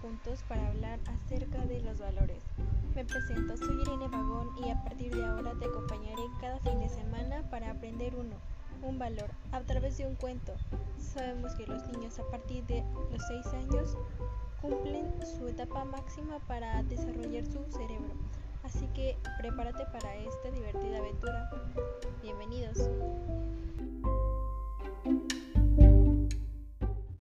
juntos para hablar acerca de los valores. Me presento, soy Irene Vagón y a partir de ahora te acompañaré cada fin de semana para aprender uno, un valor, a través de un cuento. Sabemos que los niños a partir de los 6 años cumplen su etapa máxima para desarrollar su cerebro. Así que prepárate para esta divertida aventura.